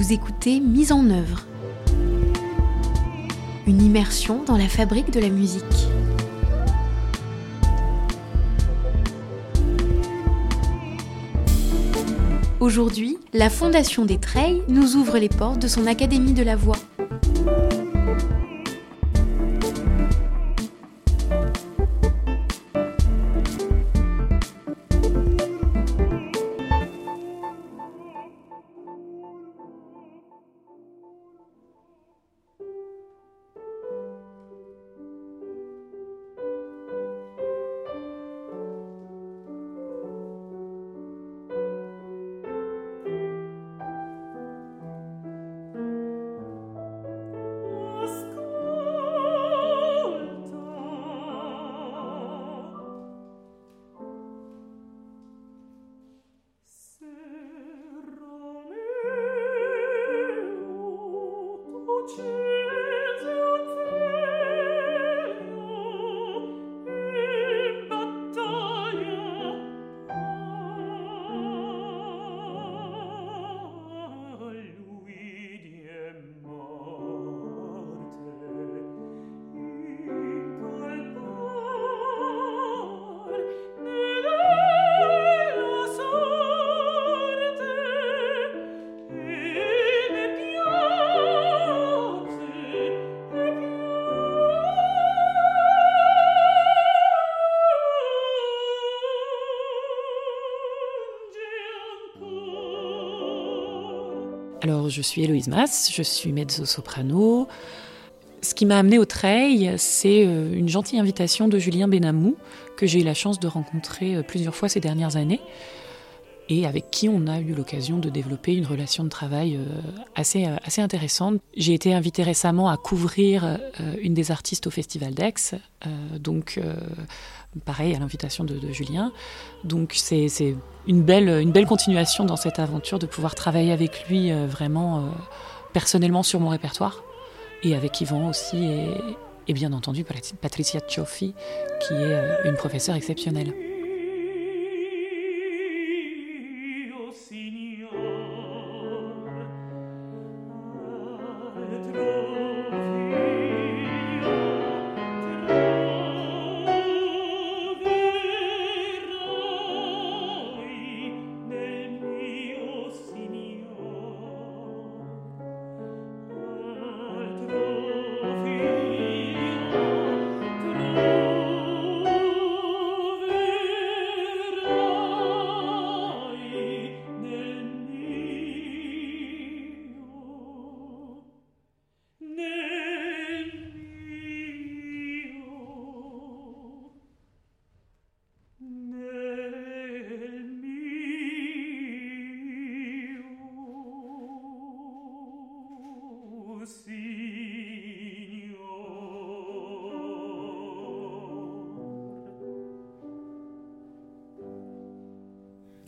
Vous écoutez Mise en œuvre, une immersion dans la fabrique de la musique. Aujourd'hui, la Fondation des Treilles nous ouvre les portes de son Académie de la Voix. Alors, je suis Héloïse Mass, je suis mezzo-soprano. Ce qui m'a amené au Treil, c'est euh, une gentille invitation de Julien Benamou, que j'ai eu la chance de rencontrer euh, plusieurs fois ces dernières années, et avec qui on a eu l'occasion de développer une relation de travail euh, assez, assez intéressante. J'ai été invitée récemment à couvrir une des artistes au Festival d'Aix, donc pareil à l'invitation de, Julien. Donc c'est une belle, une belle continuation dans cette aventure de pouvoir travailler avec lui euh, vraiment euh, personnellement sur mon répertoire et avec Yvan aussi et, bien entendu Patricia Cioffi qui est euh, une professeure exceptionnelle.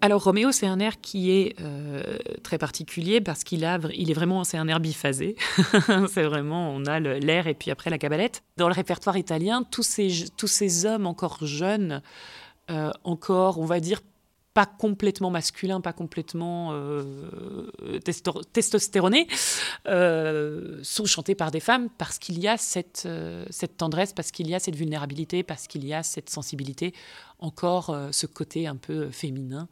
Alors Roméo, c'est un air qui est euh, très particulier parce qu'il a, il est vraiment, c'est un air biphasé. c'est vraiment, on a l'air et puis après la cabalette. Dans le répertoire italien, tous ces, tous ces hommes encore jeunes, euh, encore, on va dire, pas complètement masculins, pas complètement euh, testostéronés, sont chantés par des femmes parce qu'il y a cette, cette tendresse, parce qu'il y a cette vulnérabilité, parce qu'il y a cette sensibilité encore euh, ce côté un peu féminin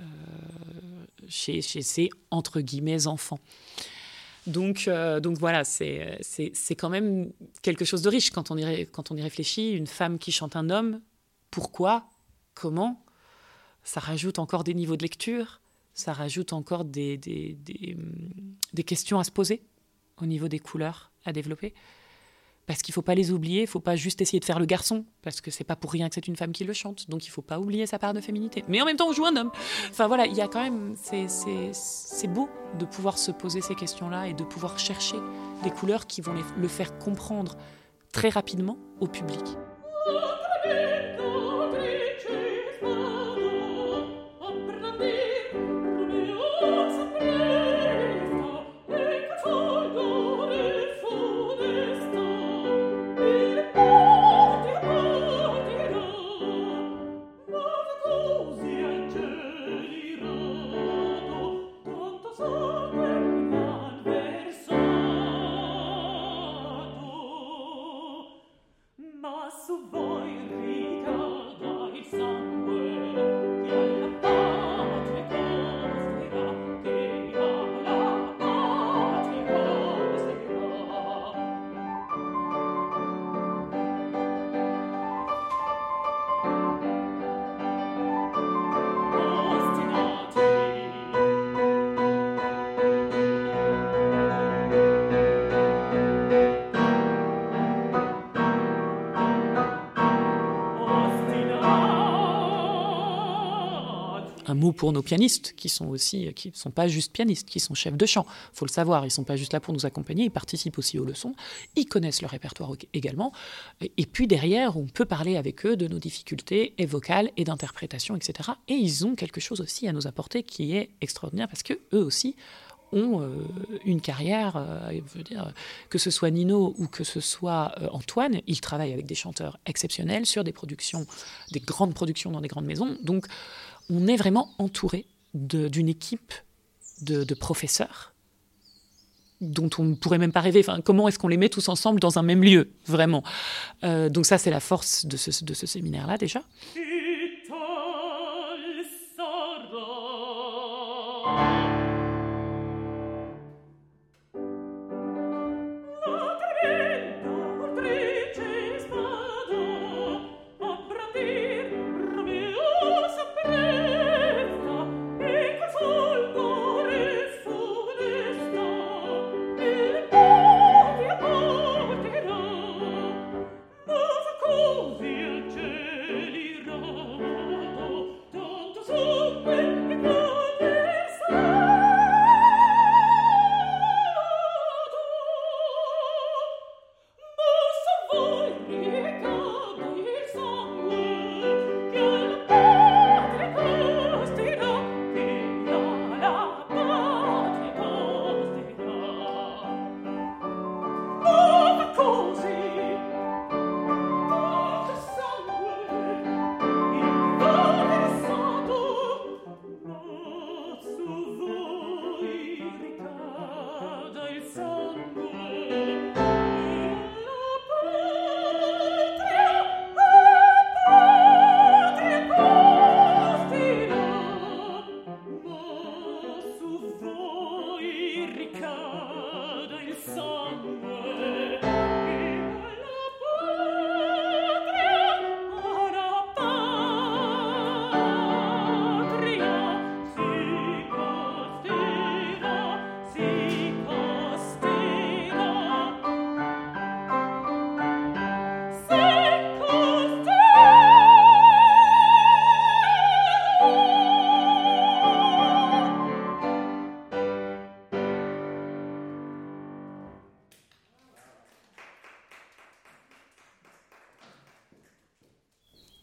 euh, chez, ces entre guillemets enfants. Donc, euh, voilà, c'est quand même quelque chose de riche quand on y réfléchit. Une femme qui chante un homme, pourquoi? Comment? Ça rajoute encore des niveaux de lecture, ça rajoute encore des, des, des, des questions à se poser au niveau des couleurs à développer parce qu'il faut pas les oublier, il faut pas juste essayer de faire le garçon, parce que c'est pas pour rien que c'est une femme qui le chante, donc il faut pas oublier sa part de féminité. Mais en même temps, on joue un homme. Enfin voilà, il y a quand même, c'est beau de pouvoir se poser ces questions-là et de pouvoir chercher des couleurs qui vont le faire comprendre très rapidement au public. Pour nos pianistes, qui sont aussi, qui sont pas juste pianistes, qui sont chefs de chant. faut le savoir, ils sont pas juste là pour nous accompagner, ils participent aussi aux leçons, ils connaissent le répertoire également. Et puis derrière, on peut parler avec eux de nos difficultés et vocales et d'interprétation, etc. Et ils ont quelque chose aussi à nous apporter qui est extraordinaire parce que eux aussi ont euh, une carrière, euh, que ce soit Nino ou que ce soit euh, Antoine, ils travaillent avec des chanteurs exceptionnels sur des productions, des grandes productions dans des grandes maisons. Donc on est vraiment entouré d'une équipe de, professeurs dont on ne pourrait même pas rêver. Enfin, comment est-ce qu'on les met tous ensemble dans un même lieu, vraiment? Donc ça, c'est la force de ce, de ce séminaire-là déjà.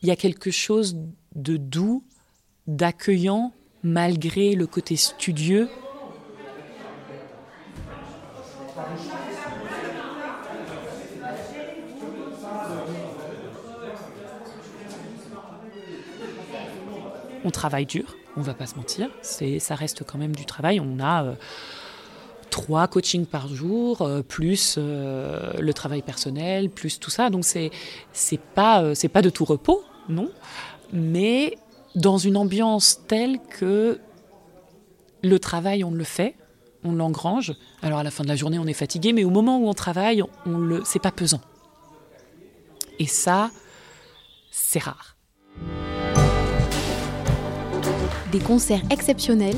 Il y a quelque chose de doux, d'accueillant, malgré le côté studieux. On travaille dur, on va pas se mentir. C'est, ça reste quand même du travail. On a euh, trois coachings par jour, euh, plus euh, le travail personnel, plus tout ça. Donc c'est c'est c'est pas de tout repos non, mais dans une ambiance telle que le travail, on le fait, on l'engrange. Alors à la fin de la journée, on est fatigué, mais au moment où on travaille, on le, c'est pas pesant. Et ça, c'est rare. Des concerts exceptionnels,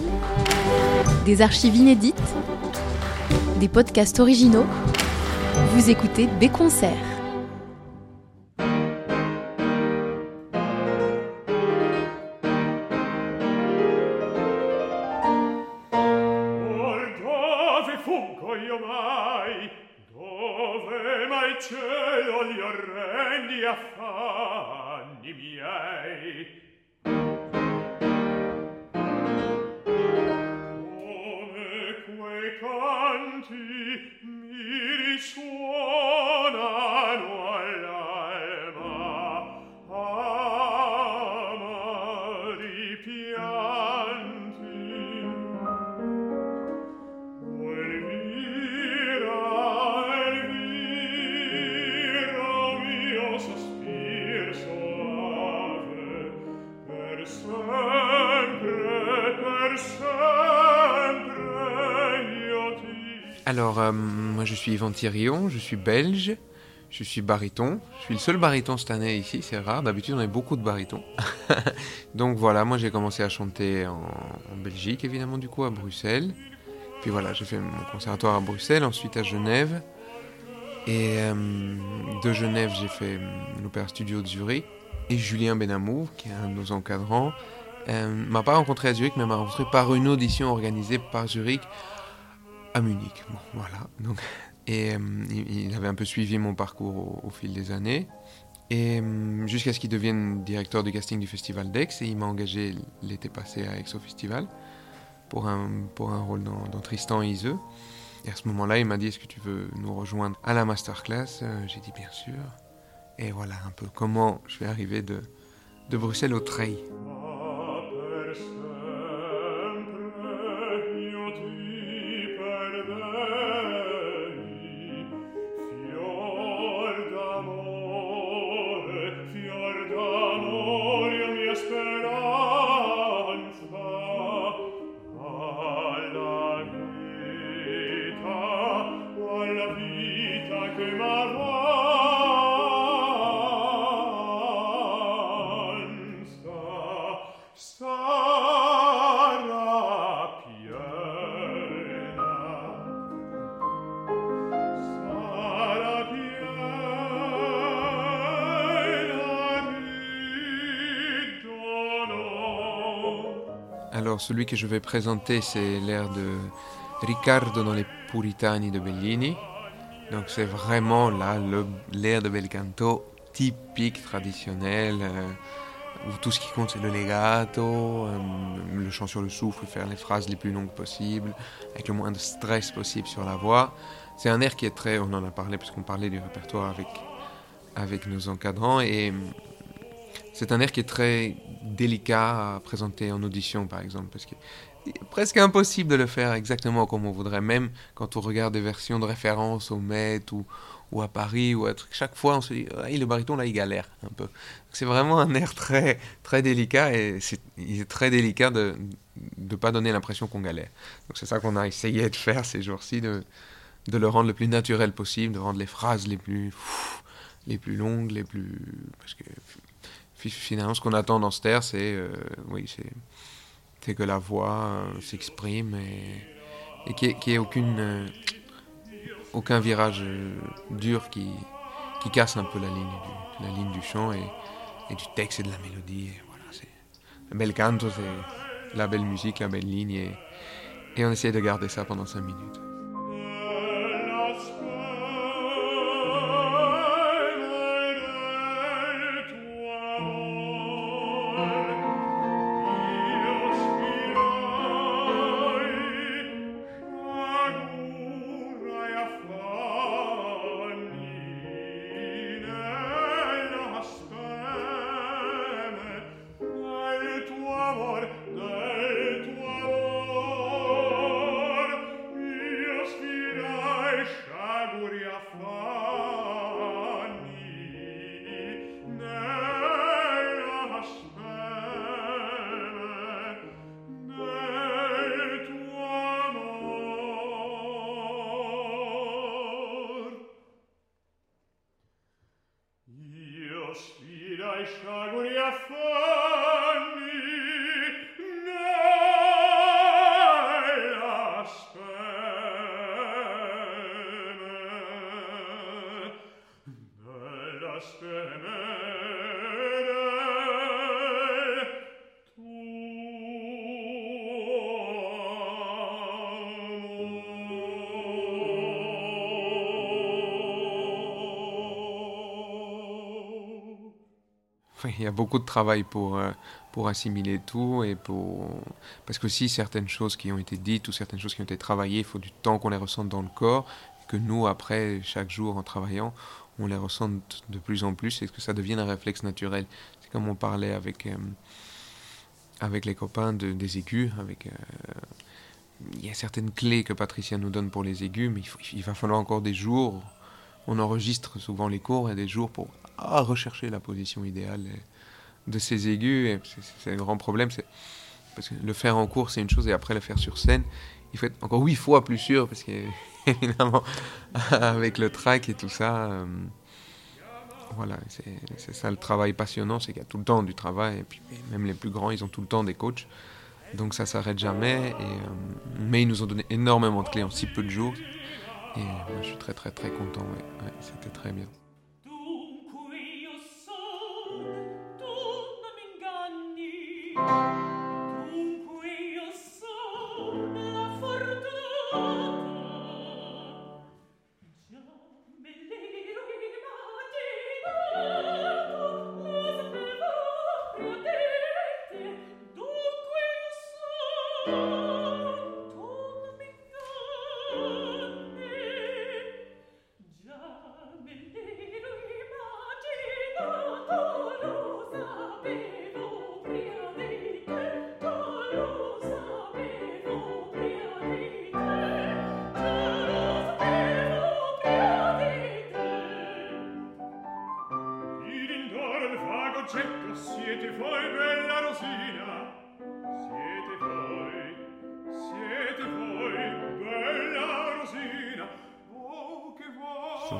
des archives inédites, des podcasts originaux. Vous écoutez B Concerts. cielo gli orrendi affanni miei. Alors, euh, moi je suis Yvan Thirion, je suis belge, je suis baryton. Je suis le seul baryton cette année ici, c'est rare. D'habitude, on a beaucoup de barytons. Donc voilà, moi j'ai commencé à chanter en, Belgique, évidemment, du coup, à Bruxelles. Puis voilà, j'ai fait mon conservatoire à Bruxelles, ensuite à Genève. Et euh, de Genève, j'ai fait l'Opéra Studio de Zurich. Et Julien Benamou, qui est un de nos encadrants, euh, m'a pas rencontré à Zurich, mais m'a rencontré par une audition organisée par Zurich à Munich. Voilà. Donc, et euh, il, avait un peu suivi mon parcours au, fil des années. Et euh, jusqu'à ce qu'il devienne directeur du casting du festival d'Aix, et il m'a engagé l'été passé à Aix au festival pour un, pour un rôle dans, Tristan et Iseux. Et à ce moment-là, il m'a dit Est-ce que tu veux nous rejoindre à la masterclass? J'ai dit Bien sûr. Et voilà un peu comment je vais arriver de, de Bruxelles au Treil. Celui que je vais présenter, c'est l'air de Riccardo dans les Puritani de Bellini. Donc c'est vraiment là l'air de bel canto typique, traditionnel, euh, où tout ce qui compte c'est le legato, euh, le chant sur le souffle, faire les phrases les plus longues possibles, avec le moins de stress possible sur la voix. C'est un air qui est très, on en a parlé parce qu'on parlait du répertoire avec, avec nos encadrants, et c'est un air qui est très délicat à présenter en audition, par exemple, parce est presque impossible de le faire exactement comme on voudrait, même quand on regarde des versions de référence au Met ou, ou à Paris ou à. Chaque fois, on se dit, le baryton, là, il galère un peu. C'est vraiment un air très, très délicat et c'est, il est très délicat de ne pas donner l'impression qu'on galère. Donc c'est ça qu'on a essayé de faire ces jours-ci, de, de le rendre le plus naturel possible, de rendre les phrases les plus, les plus longues, les plus... Parce que finalement, ce qu'on attend dans ce air, c'est euh, oui, c'est que la voix euh, s'exprime et, et qu'il n'y ait, aucune, euh, aucun virage dur qui, casse un peu la ligne du, la ligne du chant et, du texte et de la mélodie. Et voilà, c'est le bel canto, c'est la belle musique, la belle ligne et, on essaie de garder ça pendant cinq minutes. Il y a beaucoup de travail pour, euh, pour assimiler tout et pour parce que si certaines choses qui ont été dites ou certaines choses qui ont été travaillées, il faut du temps qu'on les ressente dans le corps, que nous après chaque jour en travaillant, on les ressente de plus en plus et que ça devienne un réflexe naturel. C'est comme on parlait avec euh, avec les copains de, des aigus, avec euh, il y a certaines clés que Patricia nous donne pour les aigus, mais il, il va falloir encore des jours. On enregistre souvent les cours et des jours pour à rechercher la position idéale de ces aigus. C'est un grand problème. Parce que le faire en cours, c'est une chose, et après le faire sur scène, il faut être encore huit fois plus sûr, parce qu'évidemment, avec le track et tout ça, euh, voilà, c'est ça le travail passionnant, c'est qu'il y a tout le temps du travail, et puis même les plus grands, ils ont tout le temps des coachs. Donc ça s'arrête jamais, euh, mais ils nous ont donné énormément de clés en si peu de jours. Et je suis très très très content, c'était très bien.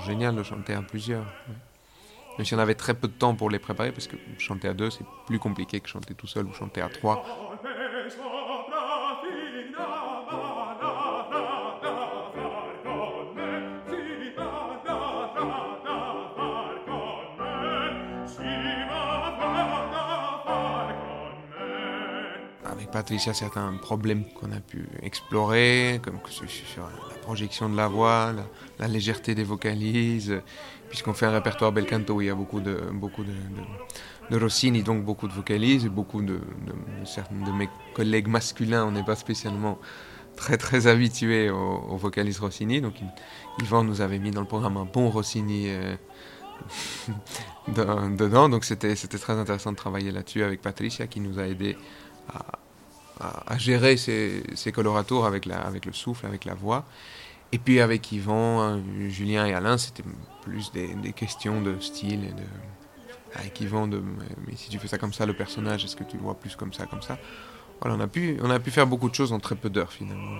Génial de chanter à plusieurs. Même si on avait très peu de temps pour les préparer, parce que chanter à deux, c'est plus compliqué que chanter tout seul ou chanter à trois. Avec Patricia, certains problèmes qu'on a pu explorer, comme sur la projection de la voix, la, légèreté des vocalises, puisqu'on fait un répertoire bel canto où il y a beaucoup de, beaucoup de, Rossini, donc beaucoup de vocalises, et beaucoup de, de, mes collègues masculins, on n'est pas spécialement très très habitués aux, vocalises Rossini, donc Yvan nous avait mis dans le programme un bon Rossini euh, dedans, donc c'était très intéressant de travailler là-dessus avec Patricia qui nous a aidé à, à, gérer ces, ces avec, la, avec le souffle, avec la voix. Et puis avec Yvan, hein, Julien et Alain, c'était plus des, questions de style. Avec Yvan, de, mais si tu fais ça comme ça, le personnage, est-ce que tu le vois plus comme ça, comme ça? Voilà, on a pu, on a pu faire beaucoup de choses en très peu d'heures finalement.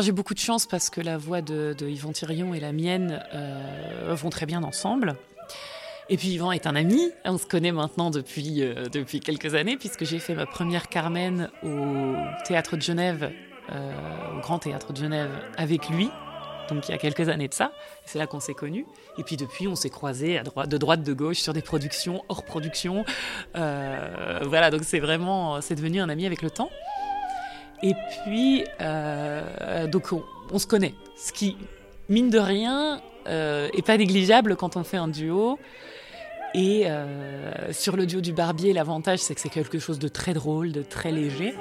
J'ai beaucoup de chance parce que la voix de, Yvan Thirion et la mienne euh, vont très bien ensemble. Et puis Yvan est un ami, on se connaît maintenant depuis, euh, depuis quelques années puisque j'ai fait ma première Carmen au Théâtre de Genève, euh, au Grand Théâtre de Genève avec lui, donc il y a quelques années de ça. C'est là qu'on s'est connus. Et puis depuis, on s'est croisés de droite, de gauche sur des productions, hors production. voilà, donc c'est vraiment, c'est devenu un ami avec le temps. Et puis, euh, donc on, se connaît, ce qui, mine de rien, euh, est pas négligeable quand on fait un duo. Et euh, sur le duo du Barbier, l'avantage, c'est que c'est quelque chose de très drôle, de très léger.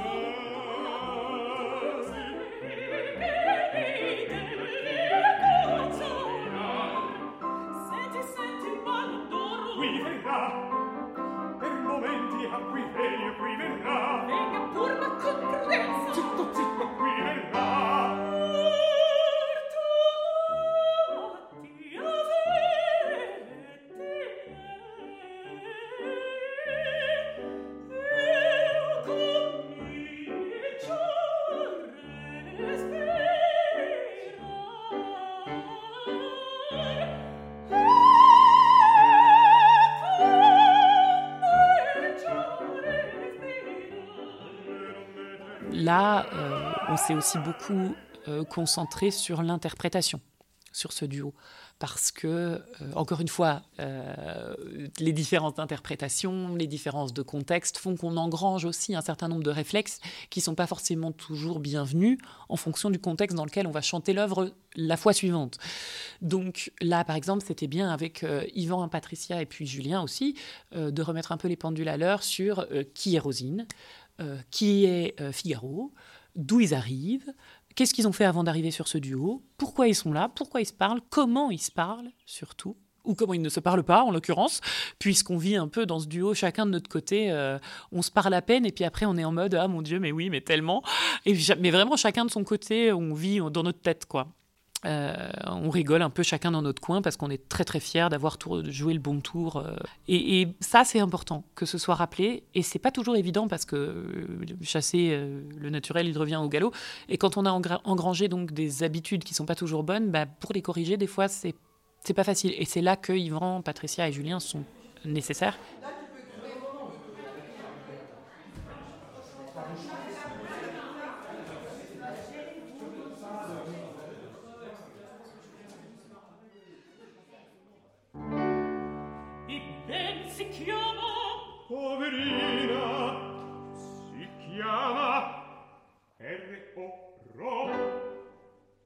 S'est aussi beaucoup euh, concentré sur l'interprétation sur ce duo. Parce que euh, encore une fois les différentes interprétations les différences de contexte font qu'on engrange aussi un certain nombre de réflexes qui sont pas forcément toujours bienvenus en fonction du contexte dans lequel on va chanter l'œuvre la fois suivante. Donc là par exemple c'était bien avec Yvan Patricia et puis Julien aussi de remettre un peu les pendules à l'heure sur qui est Rosine euh, qui est euh, Figaro, d'où ils arrivent, qu'est-ce qu'ils ont fait avant d'arriver sur ce duo, pourquoi ils sont là, pourquoi ils se parlent, comment ils se parlent surtout, ou comment ils ne se parlent pas en l'occurrence, puisqu'on vit un peu dans ce duo, chacun de notre côté, euh, on se parle à peine et puis après on est en mode ah mon dieu mais oui mais tellement, mais vraiment chacun de son côté, on vit dans notre tête quoi. Euh, on rigole un peu chacun dans notre coin parce qu'on est très très fiers d'avoir joué le bon tour. Euh. Et, ça, c'est important que ce soit rappelé. Et c'est pas toujours évident parce que euh, chasser le naturel, il revient au galop. Et quand on a engrangé donc des habitudes qui sont pas toujours bonnes, bah, pour les corriger, des fois, c'est pas facile. Et c'est là que Yvan, Patricia et Julien sont nécessaires.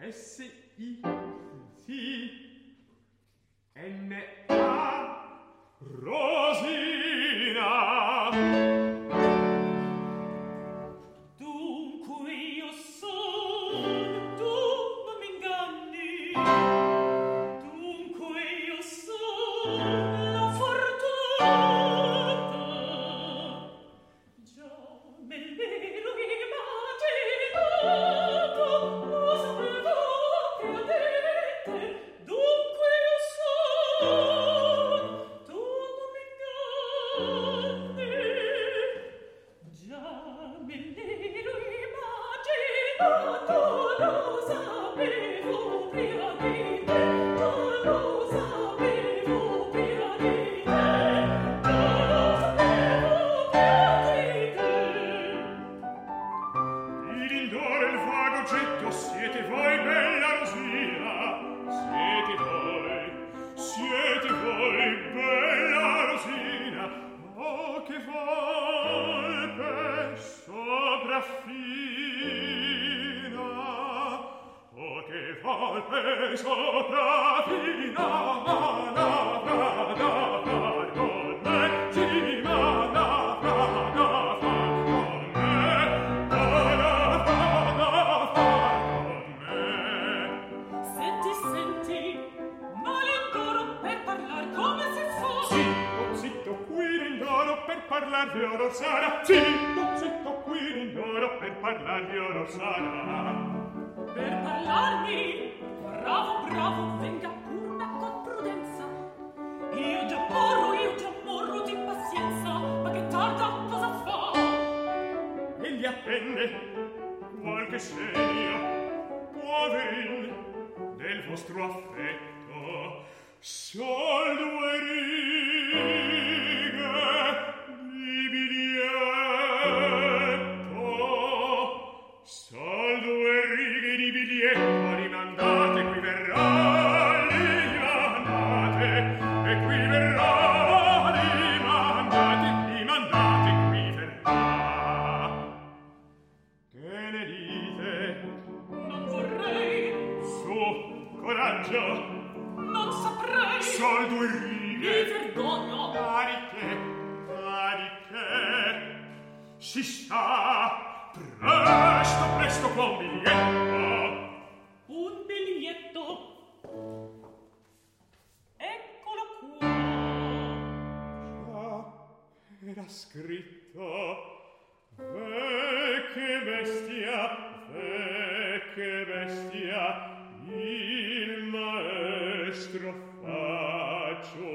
S I C N Sure. il maestro faccio